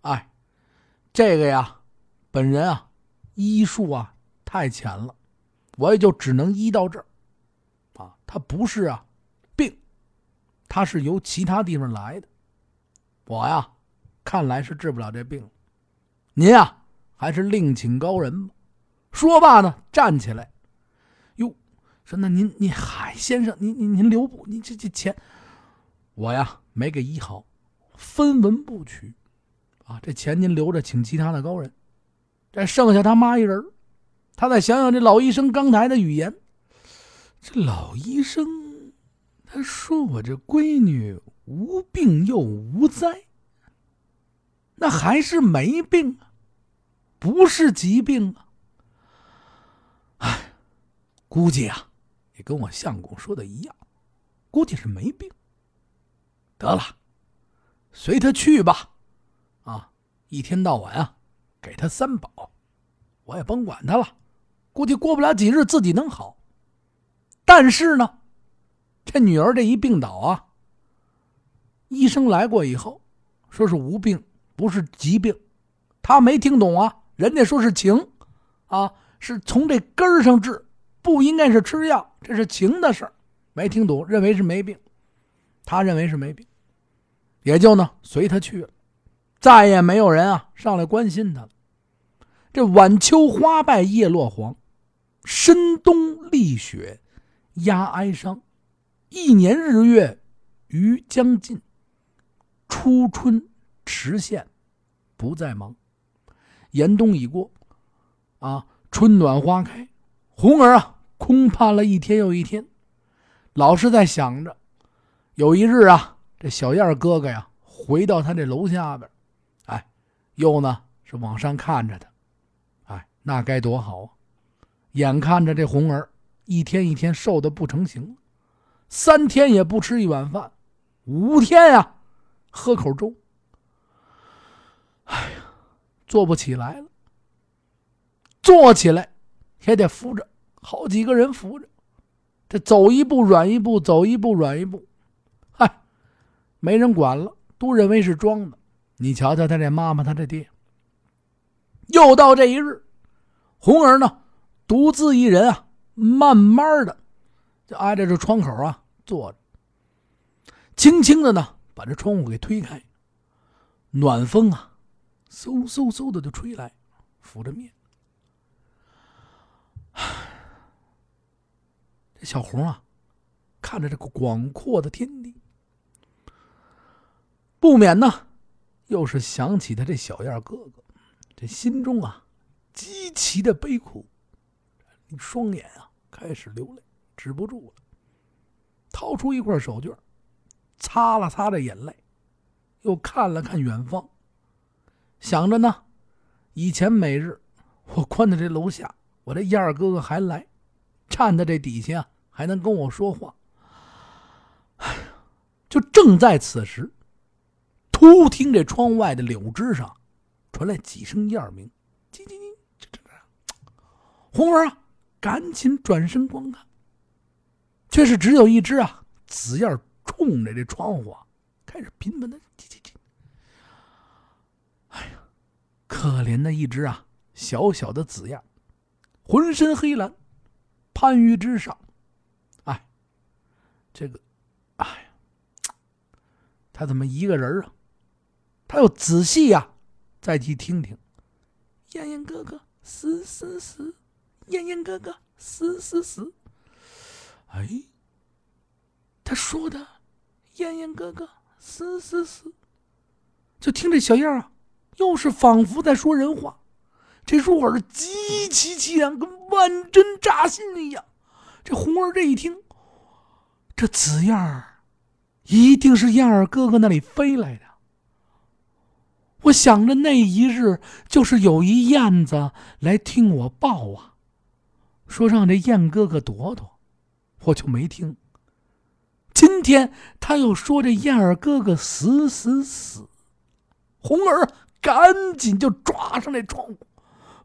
哎，这个呀，本人啊，医术啊太浅了，我也就只能医到这儿，啊，他不是啊病，他是由其他地方来的，我呀，看来是治不了这病，您啊。还是另请高人吧。说罢呢，站起来，哟，说那您您海先生，您您您留步，您这这钱，我呀没给医好，分文不取，啊，这钱您留着，请其他的高人。这剩下他妈一人，他再想想这老医生刚才的语言，这老医生他说我这闺女无病又无灾，那还是没病啊。不是疾病啊！哎，估计啊，也跟我相公说的一样，估计是没病。得了，随他去吧。啊，一天到晚啊，给他三宝，我也甭管他了。估计过不了几日，自己能好。但是呢，这女儿这一病倒啊，医生来过以后，说是无病，不是疾病，他没听懂啊。人家说是情，啊，是从这根上治，不应该是吃药，这是情的事儿，没听懂，认为是没病，他认为是没病，也就呢随他去了，再也没有人啊上来关心他了。这晚秋花败叶落黄，深冬立雪压哀伤，一年日月余将尽，初春迟现，不再忙。严冬已过，啊，春暖花开，红儿啊，空盼了一天又一天，老是在想着，有一日啊，这小燕哥哥呀，回到他这楼下边，哎，又呢是往上看着他，哎，那该多好啊！眼看着这红儿一天一天瘦的不成形，三天也不吃一碗饭，五天呀，喝口粥。哎呀，坐不起来了。坐起来也得扶着，好几个人扶着。这走一步软一步，走一步软一步。嗨，没人管了，都认为是装的。你瞧瞧他这妈妈，他这爹。又到这一日，红儿呢，独自一人啊，慢慢的就挨着这窗口啊坐着，轻轻的呢把这窗户给推开，暖风啊，嗖嗖嗖的就吹来，拂着面。这小红啊，看着这个广阔的天地，不免呢，又是想起他这小燕哥哥，这心中啊，极其的悲苦，双眼啊开始流泪，止不住了，掏出一块手绢，擦了擦这眼泪，又看了看远方，想着呢，以前每日我关在这楼下。我这燕儿哥哥还来，站在这底下还能跟我说话。哎，就正在此时，突听这窗外的柳枝上传来几声燕儿鸣，叽叽叽，这这这。红儿啊，赶紧转身观看，却是只有一只啊紫燕冲着这窗户啊，开始频繁的叽叽叽。哎呀，可怜的一只啊小小的紫燕。浑身黑蓝，攀于之上，哎，这个，哎呀，他怎么一个人啊？他要仔细呀，再去听听。燕燕哥哥死死死，燕燕哥哥死死死。哎，他说的，燕燕哥哥死死死，就听这小燕啊，又是仿佛在说人话。这入耳极其凄凉，跟万针扎心一样。这红儿这一听，这紫燕儿一定是燕儿哥哥那里飞来的。我想着那一日，就是有一燕子来听我报啊，说让这燕哥哥躲躲，我就没听。今天他又说这燕儿哥哥死死死，红儿赶紧就抓上那窗户。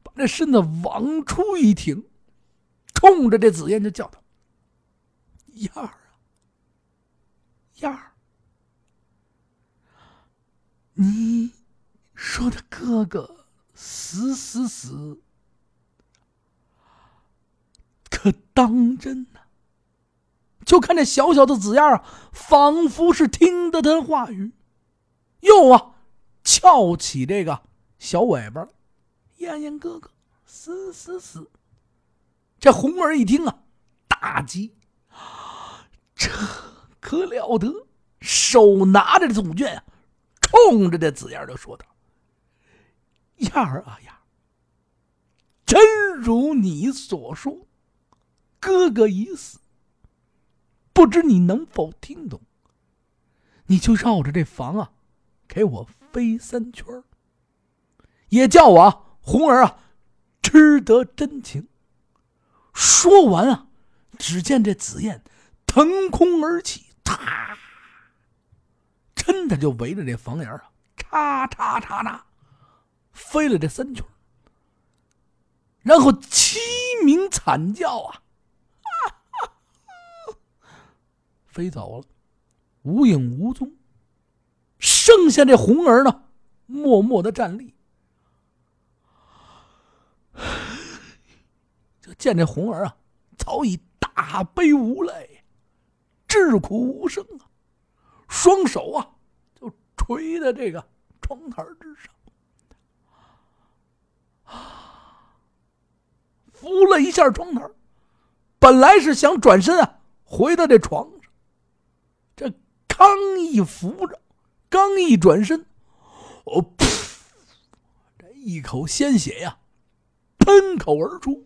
把那身子往出一挺，冲着这紫燕就叫道：“燕儿啊，燕儿，你说的哥哥死死死，可当真呢？”就看这小小的紫燕啊，仿佛是听得他话语，又啊翘起这个小尾巴。燕燕哥哥，死死死！这红儿一听啊，大急，这可了得！手拿着总卷啊，冲着这紫燕就说道：“燕儿啊燕儿，真如你所说，哥哥已死。不知你能否听懂？你就绕着这房啊，给我飞三圈也叫我。”啊红儿啊，知得真情。说完啊，只见这紫燕腾空而起，啪，真的就围着这房檐啊，叉叉叉叉，飞了这三圈，然后凄鸣惨叫啊，飞走了，无影无踪。剩下这红儿呢，默默的站立。就见这红儿啊，早已大悲无泪，至苦无声啊，双手啊就垂在这个窗台之上，啊，扶了一下窗台，本来是想转身啊回到这床，刚一扶着，刚一转身，哦，噗，这一口鲜血呀！喷口而出，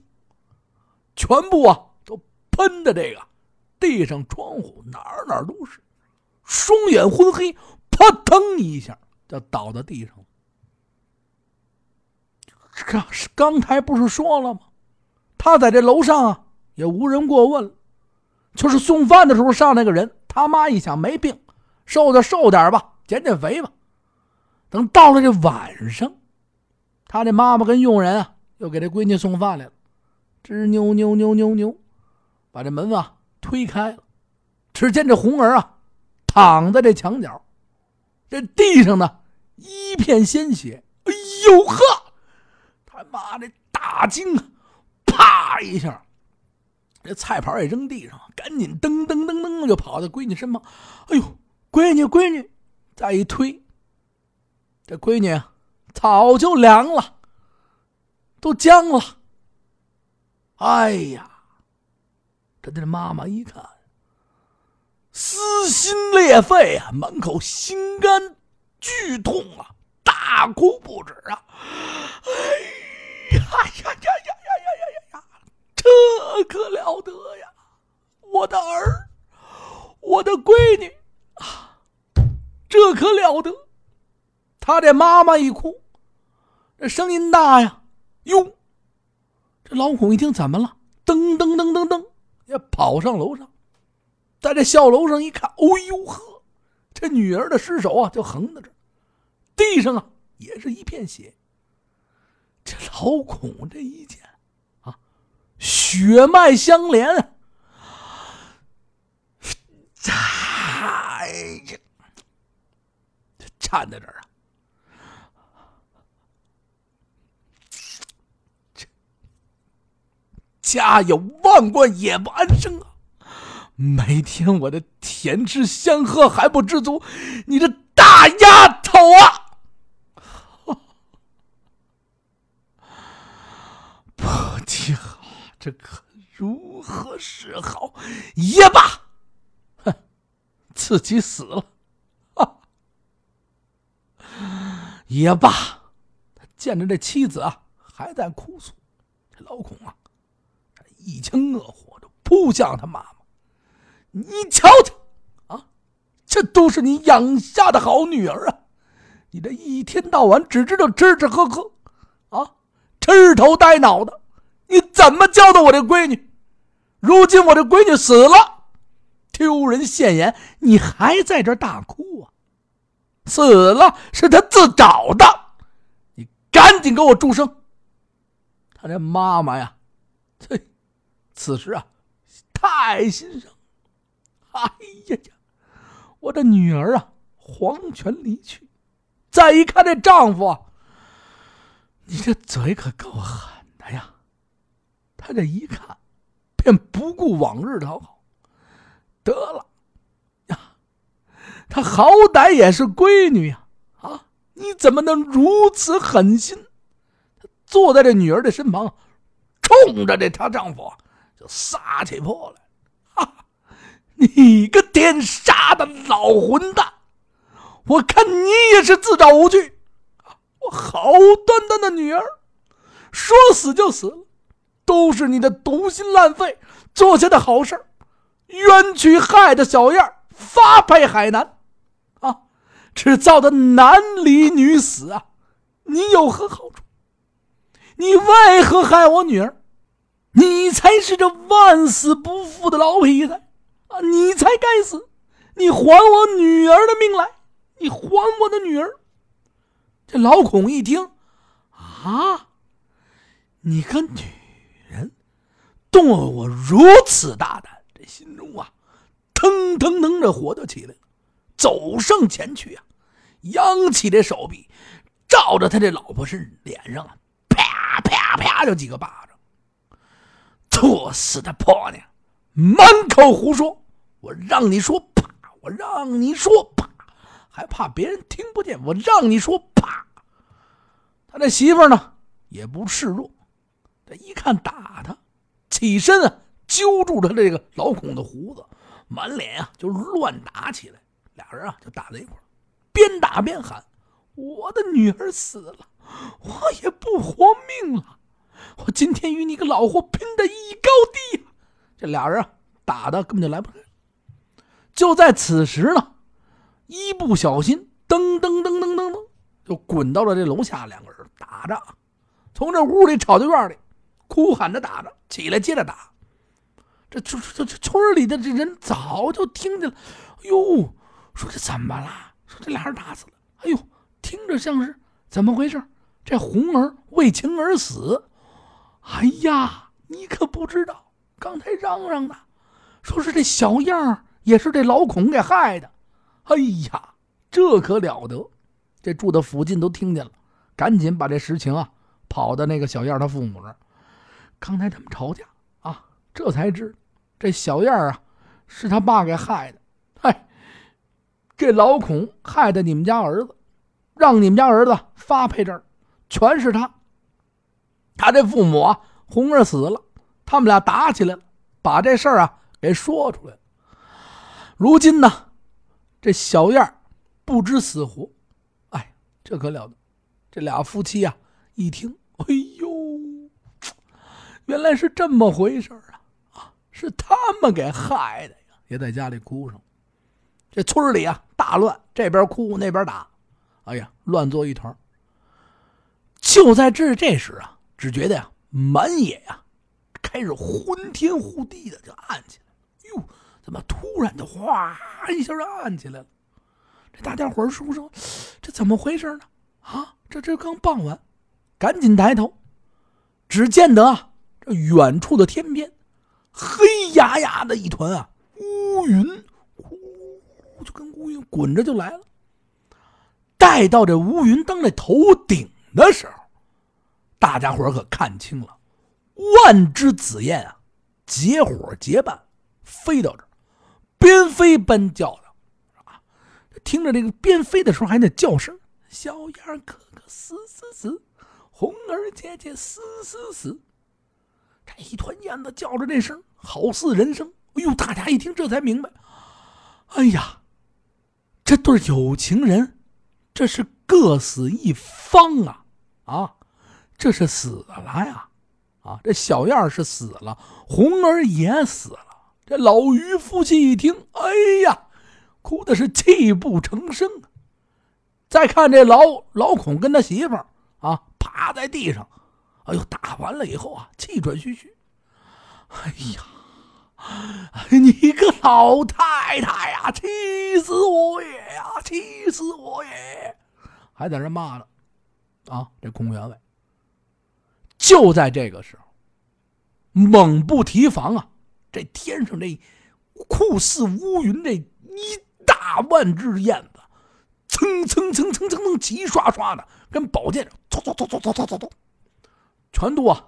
全部啊都喷的这个地上、窗户哪儿哪儿都是，双眼昏黑，扑腾一下就倒在地上了。刚刚才不是说了吗？他在这楼上啊也无人过问，就是送饭的时候上那个人他妈一想没病，瘦就瘦点吧，减减肥吧。等到了这晚上，他的妈妈跟佣人啊，又给这闺女送饭来了。吱扭扭扭扭扭，把这门啊推开了，只见这红儿啊躺在这墙角，这地上呢一片鲜血。哎呦呵！他妈的大惊啊！啪一下，这菜盘也扔地上了，赶紧噔噔噔噔就跑到闺女身旁。哎呦，闺女，闺女，再一推，这闺女早就凉了，都僵了。哎呀，这这妈妈一看，撕心裂肺啊，满口心肝剧痛啊，大哭不止啊！*laughs* 哎呀呀呀呀！这可了得呀！我的儿，我的闺女啊，这可了得！他这妈妈一哭，这声音大呀，哟！这老孔一听，怎么了？噔噔噔噔噔，也跑上楼上，在这校楼上一看，哦呦呵，这女儿的尸首啊，就横在这地上啊，也是一片血。这老孔这一见，血脉相连，哎呀，站在这儿啊。家有万贯也不安生啊！每天我的甜吃香喝还不知足，你这大丫头啊！不听，这可如何是好？也罢，哼，自己死了，啊也罢。他见着这妻子啊，还在哭诉，这老孔啊。一腔恶火就扑向他妈妈，你瞧瞧，啊，这都是你养下的好女儿啊！你这一天到晚只知道吃吃喝喝，啊，痴头呆脑的，你怎么教的我这闺女？如今我这闺女死了，丢人现眼，你还在这大哭啊？死了是他自找的，你赶紧给我住声！他这妈妈呀，这。此时啊，太心伤。哎呀呀，我的女儿啊，黄泉离去。再一看这丈夫，你这嘴可够狠！他这一看，便不顾往日讨好。得了呀，他好歹也是闺女呀！啊，你怎么能如此狠心？坐在这女儿的身旁，冲着这她丈夫。就撒起泼来！哈，你个天杀的老混蛋！我看你也是自找无趣。我好端端的女儿，说死就死了，都是你的毒心烂肺做下的好事冤屈害的小样发配海南，啊，只造的男离女死啊！你有何好处？你为何害我女儿？你才是这万死不复的老痞子啊！你才该死！你还我女儿的命来！你还我的女儿！这老孔一听，啊，你个女，动了我如此大胆，这心中啊，腾腾腾的火就起来了，走上前去啊，扬起这手臂，照着他这老婆是脸上啊，啪啪啪就几个巴掌。作死的婆娘，满口胡说！我让你说啪，我让你说啪，还怕别人听不见？我让你说啪。他这媳妇呢，也不示弱。这一看打他，起身啊，揪住他这个老孔的胡子，满脸啊就乱打起来。俩人啊就打在一块边打边喊：“我的女儿死了，我也不活命了。”我今天与你个老货拼的一高低，这俩人啊打的根本就来不及。就在此时呢，一不小心，噔噔噔噔噔噔，就滚到了这楼下。两个人打着，从这屋里吵到院里，哭喊着打着，起来接着打。这村这这村里的这人早就听见了，哟，说这怎么了？说这俩人打死了。哎呦，听着像是怎么回事？这红儿为情而死。哎呀，你可不知道，刚才嚷嚷的，说是这小样也是这老孔给害的。哎呀，这可了得！这住的附近都听见了，赶紧把这实情啊跑到那个小燕他父母那儿。刚才他们吵架啊，这才知这小燕啊是他爸给害的。嗨，这老孔害的你们家儿子，让你们家儿子发配这儿，全是他。他这父母啊，红儿死了，他们俩打起来了，把这事儿啊给说出来了。如今呢，这小燕不知死活。哎这可了得！这俩夫妻啊，一听，哎呦，原来是这么回事啊！啊，是他们给害的呀！也在家里哭上。这村里啊，大乱，这边哭那边打，哎呀，乱作一团。就在这这时啊，只觉得呀，满野呀，开始昏天呼地的就暗起来。哟，怎么突然就哗一下就暗起来了？这大家伙说说，这怎么回事呢？啊，这这刚傍晚，赶紧抬头，只见得，这远处的天边，黑压压的一团啊乌云，呼，就跟乌云滚着就来了。待到这乌云登在头顶的时候，大家伙可看清了，万只紫燕啊，结伙结伴飞到这儿，边飞边叫着。听着这个边飞的时候，还那叫声：“小燕哥哥死死死，红儿姐姐死死死。”这一团燕子叫着这声，好似人声。哎呦，大家一听，这才明白：哎呀，这对有情人，这是各死一方啊！啊，这是死了呀！啊，这小燕是死了，红儿也死了。这老于夫妻一听，哎呀！哭的是泣不成声啊！再看这老老孔跟他媳妇儿啊，趴在地上，哎呦，打完了以后啊，气喘吁吁。哎呀，你个老太太呀，气死我也呀，气死我也！还在这骂呢，啊，这孔员外。就在这个时候，猛不提防啊，这天上这酷似乌云这一。大万只燕子，蹭蹭蹭蹭蹭蹭，急刷刷的，跟宝剑，嗖嗖嗖嗖嗖嗖嗖嗖，全都啊，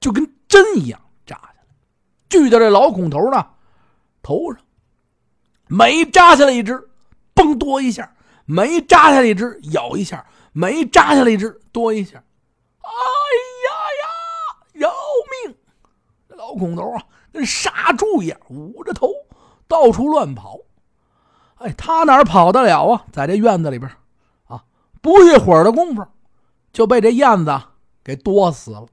就跟针一样扎下来，锯到这老孔头呢头上。每扎下来一只，嘣多一下；每扎下来一只，咬一下；每扎下来一只，多一下。哎呀呀，饶命！这老孔头啊，跟杀猪一样，捂着头到处乱跑。哎，他哪跑得了啊？在这院子里边，啊，不一会儿的功夫，就被这燕子给剁死了。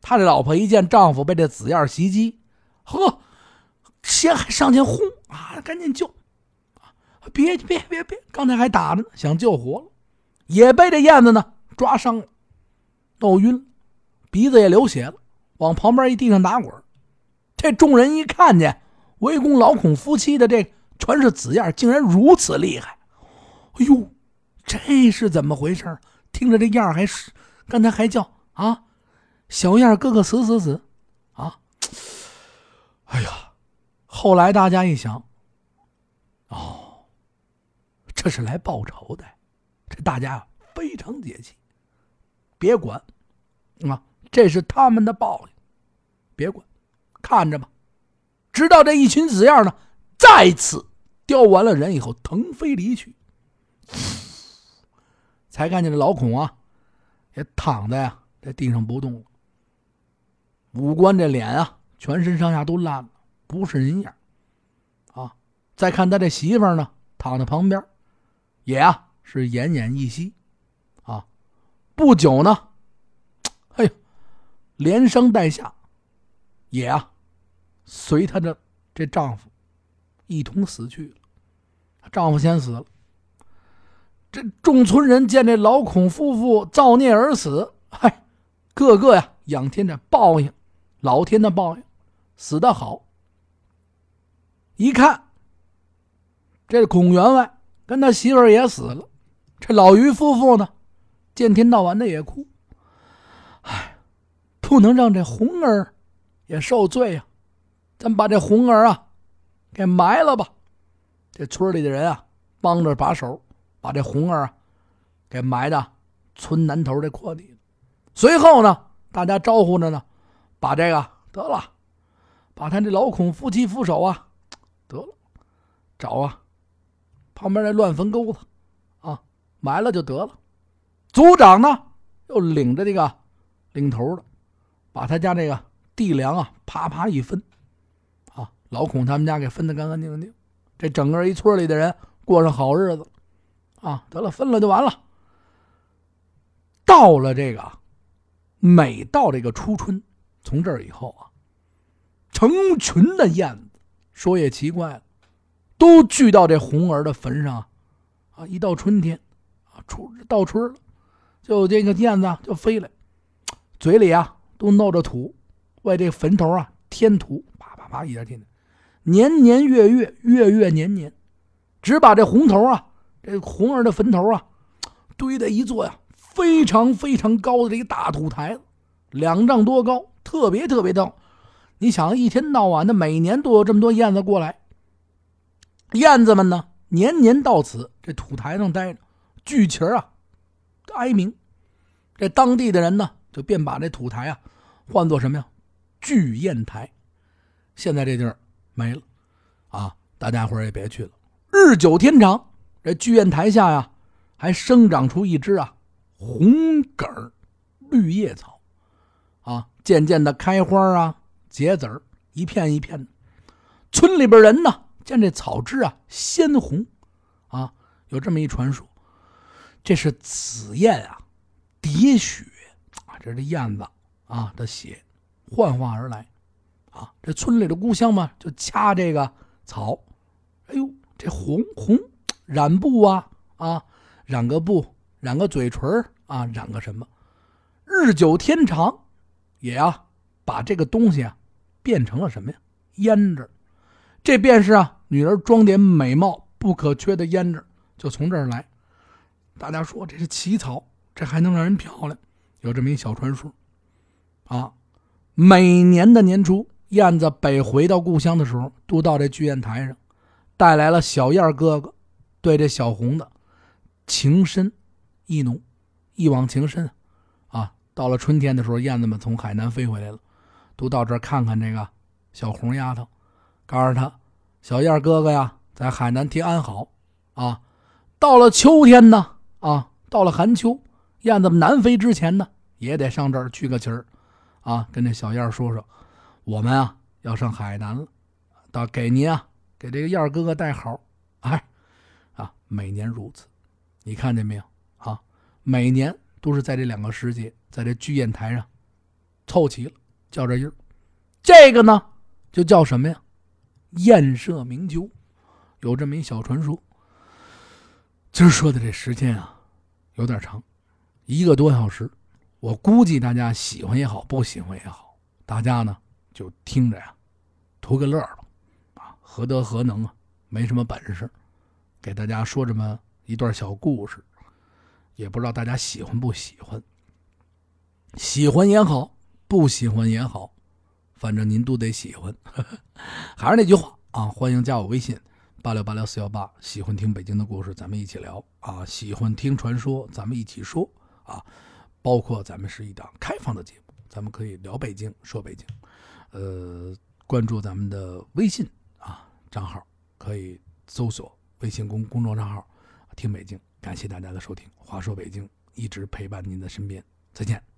他这老婆一见丈夫被这紫燕袭击，呵，先还上前轰啊，赶紧救！别别别别，刚才还打着呢，想救活了，也被这燕子呢抓伤了，都晕了，鼻子也流血了，往旁边一地上打滚。这众人一看见围攻老孔夫妻的这。全是紫燕，竟然如此厉害！哎呦，这是怎么回事？听着这样还是刚才还叫啊，小燕哥哥死死死啊！哎呀，后来大家一想，哦，这是来报仇的，这大家非常解气。别管啊，这是他们的报应，别管，看着吧。直到这一群紫燕呢，再次。叼完了人以后，腾飞离去，才看见这老孔啊，也躺在呀在地上不动了。五官这脸啊，全身上下都烂了，不是人样啊。再看他这媳妇呢，躺在旁边，也啊是奄奄一息啊。不久呢，哎呦，连声带下，也啊随他的这丈夫一同死去了。丈夫先死了，这众村人见这老孔夫妇造孽而死，嗨，个个呀仰天的报应，老天的报应，死的好。一看，这孔员外跟他媳妇儿也死了。这老于夫妇呢，见天到晚的也哭。哎，不能让这红儿也受罪呀！咱把这红儿啊给埋了吧。这村里的人啊，帮着把手，把这红儿给埋的村南头这阔地。随后呢，大家招呼着呢，把这个得了，把他这老孔夫妻扶手啊，得了，找啊，旁边那乱坟沟子啊，埋了就得了。族长呢，又领着这个领头的，把他家这个地粮啊，啪啪一分，啊，老孔他们家给分的干干净净。这整个一村里的人过上好日子，啊，得了，分了就完了。到了这个，每到这个初春，从这儿以后啊，成群的燕子，说也奇怪了，都聚到这红儿的坟上，啊，一到春天，啊，初到春了，就这个燕子就飞来，嘴里啊都弄着土，为这坟头啊添土，啪啪啪一点添。年年月月月月年年，只把这红头啊，这红儿的坟头啊，堆在一座呀非常非常高的这个大土台子，两丈多高，特别特别高。你想，一天到晚的，每年都有这么多燕子过来，燕子们呢，年年到此这土台上待着，聚齐啊，哀鸣。这当地的人呢，就便把这土台啊，换作什么呀？聚燕台。现在这地儿。没了，啊！大家伙也别去了。日久天长，这剧院台下呀，还生长出一只啊红梗绿叶草，啊，渐渐的开花啊，结籽儿，一片一片的。村里边人呢，见这草枝啊鲜红，啊，有这么一传说，这是紫燕啊喋血啊，这是燕子啊的血幻化而来。啊，这村里的故乡嘛，就掐这个草。哎呦，这红红染布啊啊，染个布，染个嘴唇啊，染个什么？日久天长，也啊，把这个东西啊变成了什么呀？胭脂。这便是啊，女人装点美貌不可缺的胭脂，就从这儿来。大家说这是奇草，这还能让人漂亮？有这么一小传说啊。每年的年初。燕子北回到故乡的时候，都到这剧院台上，带来了小燕哥哥对这小红的情深意浓，一往情深啊！到了春天的时候，燕子们从海南飞回来了，都到这儿看看这个小红丫头，告诉她小燕哥哥呀，在海南替安好啊！到了秋天呢，啊，到了寒秋，燕子们南飞之前呢，也得上这儿聚个齐儿啊，跟这小燕说说。我们啊要上海南了，到给您啊给这个燕哥哥带好，哎，每年如此，你看见没有啊？每年都是在这两个时节，在这聚宴台上凑齐了，叫这音。这个呢就叫什么呀？宴社鸣酒，有这么一小传说。今儿说的这时间啊有点长，一个多小时，我估计大家喜欢也好，不喜欢也好，大家呢。就听着呀，图个乐吧，啊，何德何能啊？没什么本事，给大家说这么一段小故事，也不知道大家喜欢不喜欢。喜欢也好，不喜欢也好，反正您都得喜欢。*laughs* 还是那句话啊，欢迎加我微信八六八六四幺八。喜欢听北京的故事，咱们一起聊啊；喜欢听传说，咱们一起说啊。包括咱们是一档开放的节目，咱们可以聊北京，说北京。呃，关注咱们的微信啊账号，可以搜索微信公公众账号“听北京”。感谢大家的收听，华硕北京一直陪伴您的身边，再见。